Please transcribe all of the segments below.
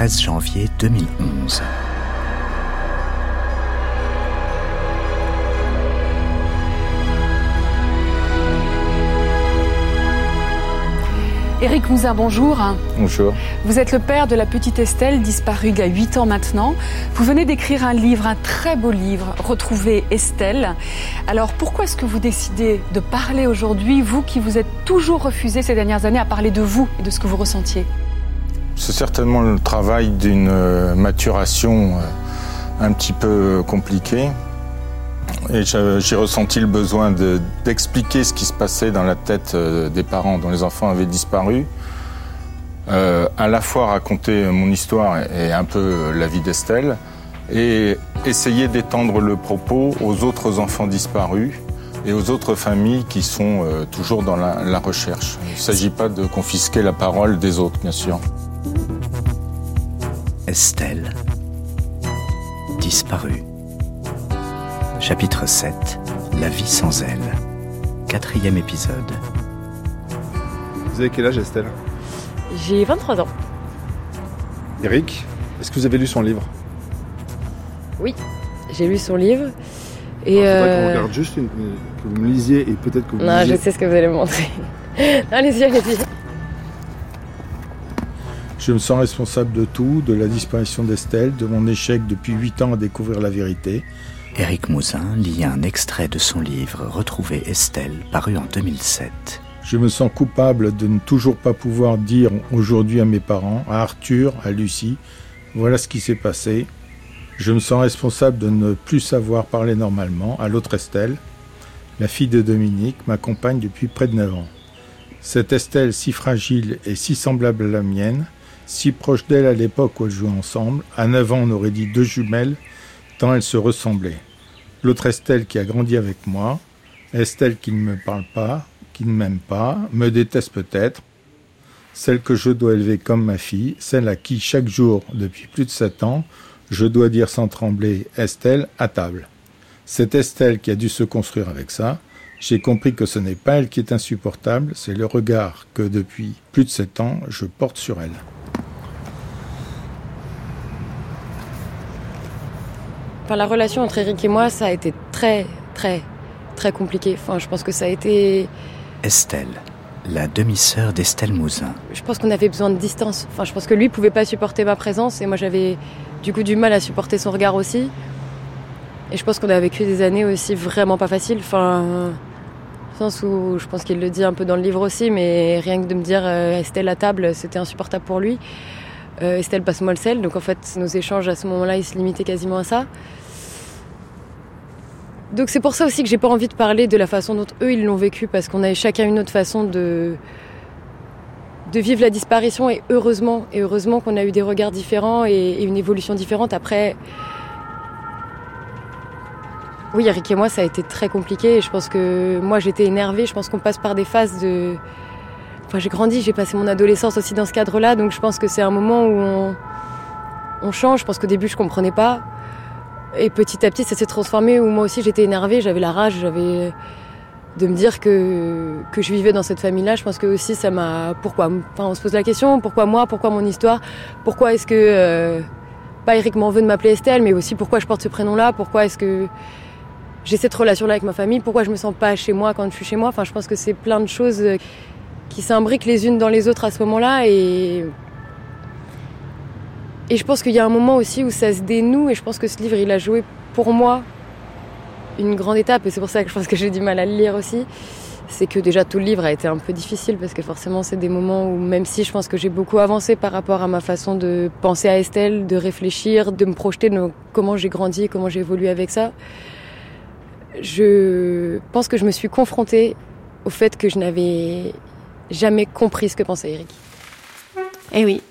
13 janvier 2011. Éric Mouzin, bonjour. Bonjour. Vous êtes le père de la petite Estelle, disparue il y a 8 ans maintenant. Vous venez d'écrire un livre, un très beau livre, Retrouver Estelle. Alors pourquoi est-ce que vous décidez de parler aujourd'hui, vous qui vous êtes toujours refusé ces dernières années à parler de vous et de ce que vous ressentiez? C'est certainement le travail d'une euh, maturation euh, un petit peu compliquée. Et j'ai ressenti le besoin d'expliquer ce qui se passait dans la tête euh, des parents dont les enfants avaient disparu. Euh, à la fois raconter mon histoire et un peu la vie d'Estelle, et essayer d'étendre le propos aux autres enfants disparus et aux autres familles qui sont euh, toujours dans la recherche. Il ne s'agit pas de confisquer la parole des autres, bien sûr. Estelle, disparue. Chapitre 7 La vie sans elle. Quatrième épisode. Vous avez quel âge, Estelle? J'ai 23 ans. Eric, est-ce que vous avez lu son livre? Oui, j'ai lu son livre. Et Alors, faudrait euh, qu'on regarde juste une, que vous me lisiez et peut-être que vous Non, je sais ce que vous allez me montrer. allez-y, allez-y. Je me sens responsable de tout, de la disparition d'Estelle, de mon échec depuis 8 ans à découvrir la vérité. Éric Mouzin lit un extrait de son livre Retrouver Estelle, paru en 2007. Je me sens coupable de ne toujours pas pouvoir dire aujourd'hui à mes parents, à Arthur, à Lucie, voilà ce qui s'est passé. Je me sens responsable de ne plus savoir parler normalement à l'autre Estelle. La fille de Dominique m'accompagne depuis près de 9 ans. Cette Estelle si fragile et si semblable à la mienne, si proche d'elle à l'époque où elles jouaient ensemble, à 9 ans on aurait dit deux jumelles, tant elles se ressemblaient. L'autre Estelle qui a grandi avec moi, Estelle qui ne me parle pas, qui ne m'aime pas, me déteste peut-être, celle que je dois élever comme ma fille, celle à qui chaque jour, depuis plus de sept ans, je dois dire sans trembler Estelle à table. C'est Estelle qui a dû se construire avec ça. J'ai compris que ce n'est pas elle qui est insupportable, c'est le regard que depuis plus de sept ans je porte sur elle. Enfin, la relation entre Eric et moi, ça a été très, très, très compliqué. Enfin, je pense que ça a été. Estelle, la demi-sœur d'Estelle Mouzin. Je pense qu'on avait besoin de distance. Enfin, je pense que lui pouvait pas supporter ma présence et moi j'avais du coup du mal à supporter son regard aussi. Et je pense qu'on a vécu des années aussi vraiment pas faciles. Enfin, le sens où je pense qu'il le dit un peu dans le livre aussi, mais rien que de me dire euh, Estelle à table, c'était insupportable pour lui. Euh, Estelle passe-moi le sel, donc en fait nos échanges à ce moment-là, ils se limitaient quasiment à ça. Donc c'est pour ça aussi que j'ai pas envie de parler de la façon dont eux ils l'ont vécu, parce qu'on avait chacun une autre façon de vivre la disparition et heureusement et heureusement qu'on a eu des regards différents et, et une évolution différente. Après, oui, Eric et moi ça a été très compliqué et je pense que moi j'étais énervée. Je pense qu'on passe par des phases de Enfin, j'ai grandi, j'ai passé mon adolescence aussi dans ce cadre-là, donc je pense que c'est un moment où on, on change. Je pense qu'au début, je comprenais pas. Et petit à petit, ça s'est transformé où moi aussi j'étais énervée, j'avais la rage, j'avais de me dire que, je vivais dans cette famille-là. Je pense que aussi ça m'a. Pourquoi Enfin, on se pose la question pourquoi moi Pourquoi mon histoire? Pourquoi est-ce que. euh, pas Eric m'en veut de m'appeler Estelle, mais aussi pourquoi je porte ce prénom-là? Pourquoi est-ce que j'ai cette relation-là avec ma famille? Pourquoi je me sens pas chez moi quand je suis chez moi? Je pense que c'est plein de choses euh, qui s'imbriquent les unes dans les autres à ce moment-là et et je pense qu'il y a un moment aussi où ça se dénoue et je pense que ce livre il a joué pour moi une grande étape et c'est pour ça que je pense que j'ai du mal à le lire aussi c'est que déjà tout le livre a été un peu difficile parce que forcément c'est des moments où même si je pense que j'ai beaucoup avancé par rapport à ma façon de penser à Estelle, de réfléchir, de me projeter dans comment j'ai grandi, comment j'ai évolué avec ça, je pense que je me suis confrontée au fait que je n'avais jamais compris ce que pensait Eric. Eh oui,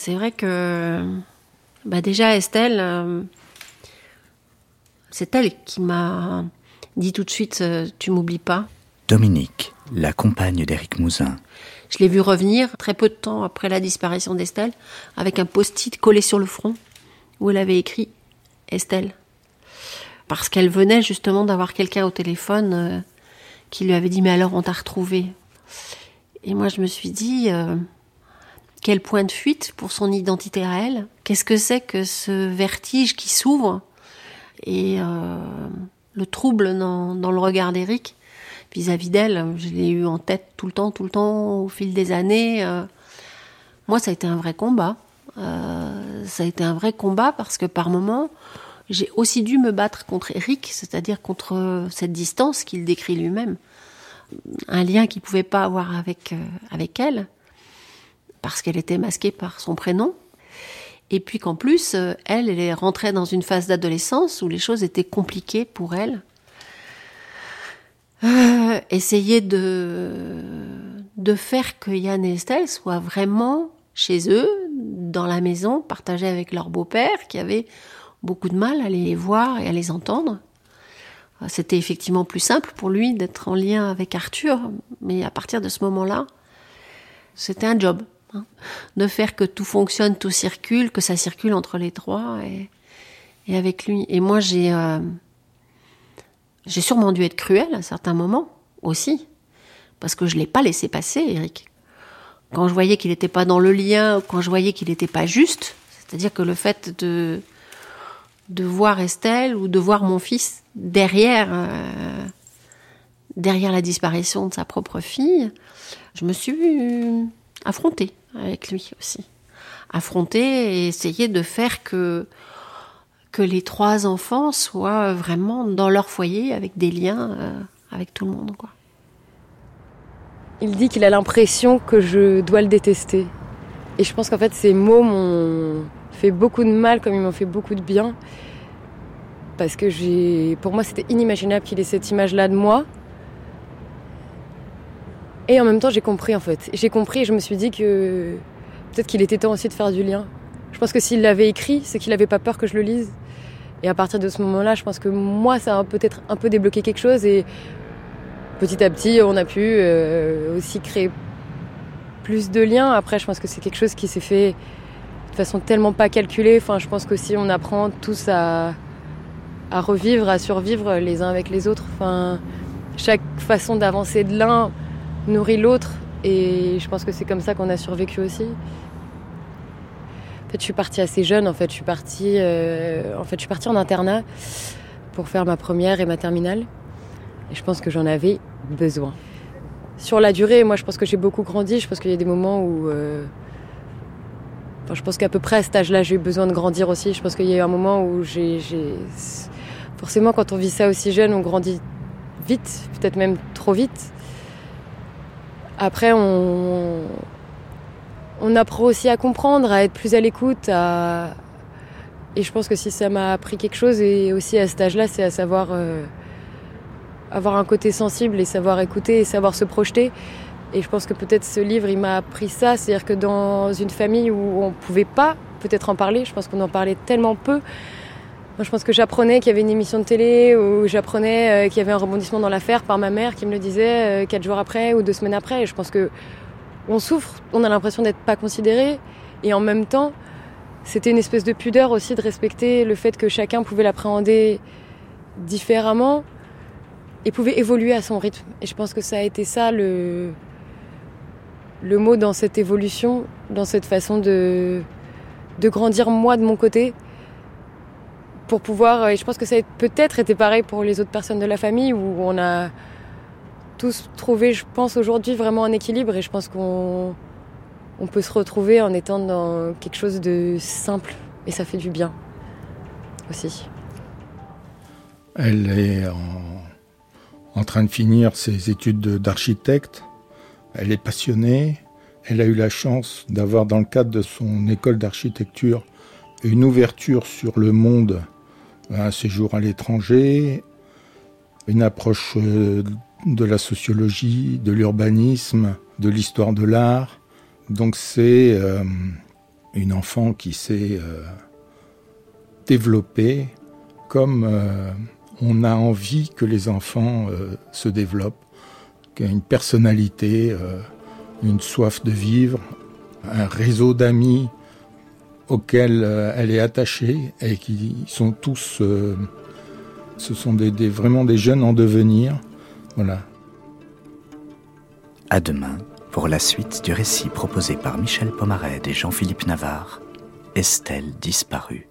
c'est vrai que bah déjà Estelle, euh, c'est elle qui m'a dit tout de suite euh, tu m'oublies pas. Dominique, la compagne d'Éric Mouzin. Je l'ai vue revenir très peu de temps après la disparition d'Estelle avec un post-it collé sur le front où elle avait écrit Estelle. Parce qu'elle venait justement d'avoir quelqu'un au téléphone euh, qui lui avait dit mais alors on t'a retrouvé. Et moi je me suis dit quel point de fuite pour son identité à elle. Qu'est-ce que c'est que ce vertige qui s'ouvre? Et euh, le trouble dans, le regard d'Eric vis-à-vis d'elle. Je l'ai eu en tête tout le temps, tout le temps, au fil des années. Euh. moi, ça a été un vrai combat. Euh, ça a été un vrai combat parce que par moments, j'ai aussi dû me battre contre Eric, c'est-à-dire contre cette distance qu'il décrit lui-même. Un lien qu'il pouvait pas avoir avec, avec elle parce qu'elle était masquée par son prénom. Et puis qu'en plus, euh, elle, elle est dans une phase d'adolescence où les choses étaient compliquées pour elle. Euh, essayer de, de faire que Yann et Estelle soient vraiment chez eux, dans la maison, partagée avec leur beau-père, qui avait beaucoup de mal à les voir et à les entendre. C'était effectivement plus simple pour lui d'être en lien avec Arthur, mais à partir de ce moment-là, c'était un job. Hein. de faire que tout fonctionne, tout circule, que ça circule entre les trois et, avec lui. Et moi, j'ai euh, j'ai sûrement dû être cruelle à certains moments aussi, parce que je l'ai pas laissé passer, Eric. Quand je voyais qu'il n'était pas dans le lien, quand je voyais qu'il n'était pas juste, c'est-à-dire que le fait de de voir Estelle ou de voir mon fils derrière euh, derrière la disparition de sa propre fille, je me suis affrontée avec lui aussi. Affronter et essayer de faire que, que les trois enfants soient vraiment dans leur foyer avec des liens euh, avec tout le monde. Quoi. Il dit qu'il a l'impression que je dois le détester. Et je pense qu'en fait, ces mots m'ont fait beaucoup de mal comme ils m'ont fait beaucoup de bien. Parce que j'ai, pour moi, c'était inimaginable qu'il ait cette image-là de moi. Et en même temps, j'ai compris en fait. J'ai compris et je me suis dit que peut-être qu'il était temps aussi de faire du lien. Je pense que s'il l'avait écrit, c'est qu'il n'avait pas peur que je le lise. Et à partir de ce moment-là, je pense que moi, ça a peut-être un peu débloqué quelque chose. Et petit à petit, on a pu euh, aussi créer plus de liens. Après, je pense que c'est quelque chose qui s'est fait de façon tellement pas calculée. Enfin, je pense que si on apprend tous à, à revivre, à survivre les uns avec les autres, enfin, chaque façon d'avancer de l'un nourrit l'autre. Et je pense que c'est comme ça qu'on a survécu aussi. En fait, je suis partie assez jeune. En fait, je suis partie, euh, en fait, je suis partie en internat pour faire ma première et ma terminale. Et je pense que j'en avais besoin. Sur la durée, moi, je pense que j'ai beaucoup grandi. Je pense qu'il y a des moments où, euh, je pense qu'à peu près à cet âge-là, j'ai eu besoin de grandir aussi. Je pense qu'il y a eu un moment où j'ai, forcément, quand on vit ça aussi jeune, on grandit vite, peut-être même trop vite. Après, on, apprend aussi à comprendre, à être plus à l'écoute. Et je pense que si ça m'a appris quelque chose, et aussi à cet âge-là, c'est à savoir euh, avoir un côté sensible et savoir écouter et savoir se projeter. Et je pense que peut-être ce livre, il m'a appris ça. C'est-à-dire que dans une famille où on ne pouvait pas peut-être en parler, je pense qu'on en parlait tellement peu, je pense que j'apprenais qu'il y avait une émission de télé ou j'apprenais euh, qu'il y avait un rebondissement dans l'affaire par ma mère qui me le disait euh, quatre jours après ou deux semaines après. Et je pense que on souffre, on a l'impression d'être pas considéré et en même temps, c'était une espèce de pudeur aussi de respecter le fait que chacun pouvait l'appréhender différemment et pouvait évoluer à son rythme. Et je pense que ça a été ça le le mot dans cette évolution, dans cette façon de de grandir moi de mon côté pour pouvoir. Et je pense que ça a peut-être été pareil pour les autres personnes de la famille où on a tous trouvé, je pense, aujourd'hui vraiment un équilibre et je pense qu'on on peut se retrouver en étant dans quelque chose de simple et ça fait du bien aussi. Elle est en train de finir ses études d'architecte. Elle est passionnée. Elle a eu la chance d'avoir dans le cadre de son école d'architecture une ouverture sur le monde un séjour à l'étranger, une approche euh, de la sociologie, de l'urbanisme, de l'histoire de l'art. Donc c'est euh, une enfant qui s'est euh, développée comme on a envie que les enfants se développent, qui a une personnalité, une soif de vivre, un réseau d'amis auxquels euh, elle est attachée et qui sont tous, euh, ce sont vraiment des jeunes en devenir. Voilà. À demain pour la suite du récit proposé par Michel Pomared et Jean-Philippe Navarre, Estelle disparue.